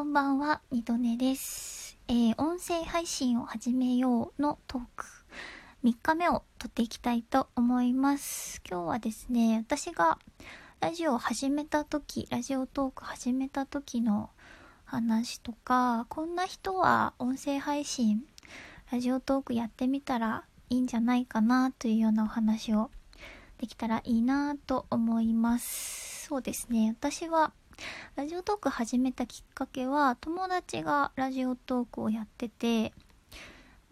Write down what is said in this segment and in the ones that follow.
こんばんは、二度寝です。えー、音声配信を始めようのトーク、3日目を撮っていきたいと思います。今日はですね、私がラジオを始めた時、ラジオトーク始めた時の話とか、こんな人は音声配信、ラジオトークやってみたらいいんじゃないかなというようなお話をできたらいいなと思います。そうですね、私はラジオトーク始めたきっかけは友達がラジオトークをやってて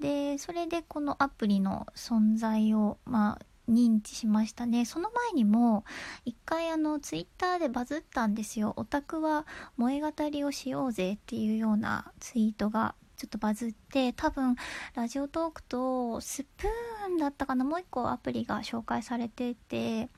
でそれでこのアプリの存在をまあ認知しましたね。その前にも一回あのツイッターでバズったんですよ。オタクは萌え語りをしようぜっていうようなツイートがちょっとバズって多分ラジオトークとスプーンだったかな。もう一個アプリが紹介されてて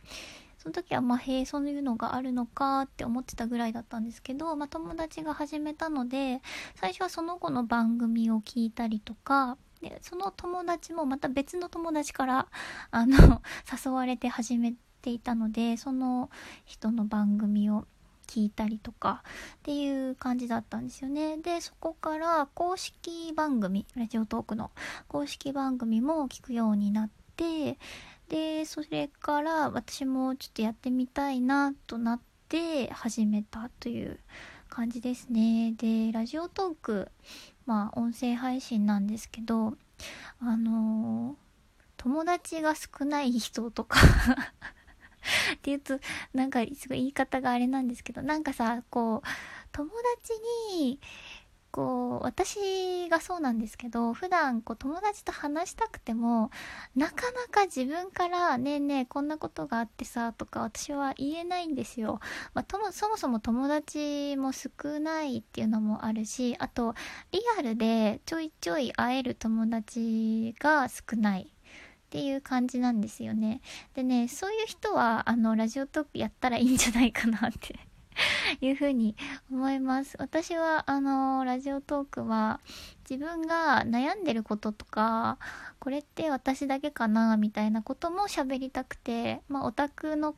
その時はまあへえそういうのがあるのかって思ってたぐらいだったんですけど、まあ、友達が始めたので最初はその子の番組を聞いたりとかでその友達もまた別の友達からあの 誘われて始めていたのでその人の番組を聞いたりとかっていう感じだったんですよね。で、そこから公式番組、ラジオトークの公式番組も聞くようになって、でそれから私もちょっとやってみたいなとなって始めたという感じですね。でラジオトークまあ音声配信なんですけどあの、友達が少ない人とか っていうとなんかすごい言い方があれなんですけどなんかさこう友達にこう私がそうなんですけど普段こう友達と話したくてもなかなか自分から「ねえねえこんなことがあってさ」とか私は言えないんですよ。まあ、ともそもそも友達も少ないっていうのもあるしあとリアルでちょいちょい会える友達が少ない。っていう感じなんですよね。でね、そういう人は、あの、ラジオトークやったらいいんじゃないかなって いうふうに思います。私は、あの、ラジオトークは、自分が悩んでることとか、これって私だけかな、みたいなことも喋りたくて、まあ、オタクの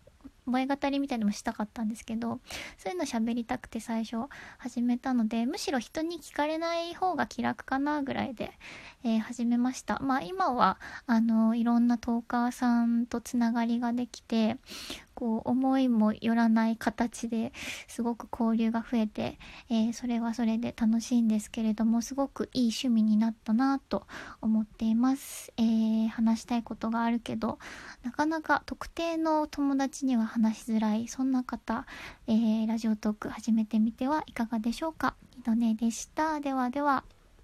萌え語りみたいのもしたかったんですけどそういうの喋りたくて最初始めたのでむしろ人に聞かれない方が気楽かなぐらいで、えー、始めましたまあ今はあのいろんなトーカーさんとつながりができてこう思いもよらない形ですごく交流が増えて、えー、それはそれで楽しいんですけれどもすごくいい趣味になったなと思っています、えー、話したいことがあるけどなかなか特定の友達には話しづらいそんな方、えー、ラジオトーク始めてみてはいかがでしょうか。二度寝でした。ではでは。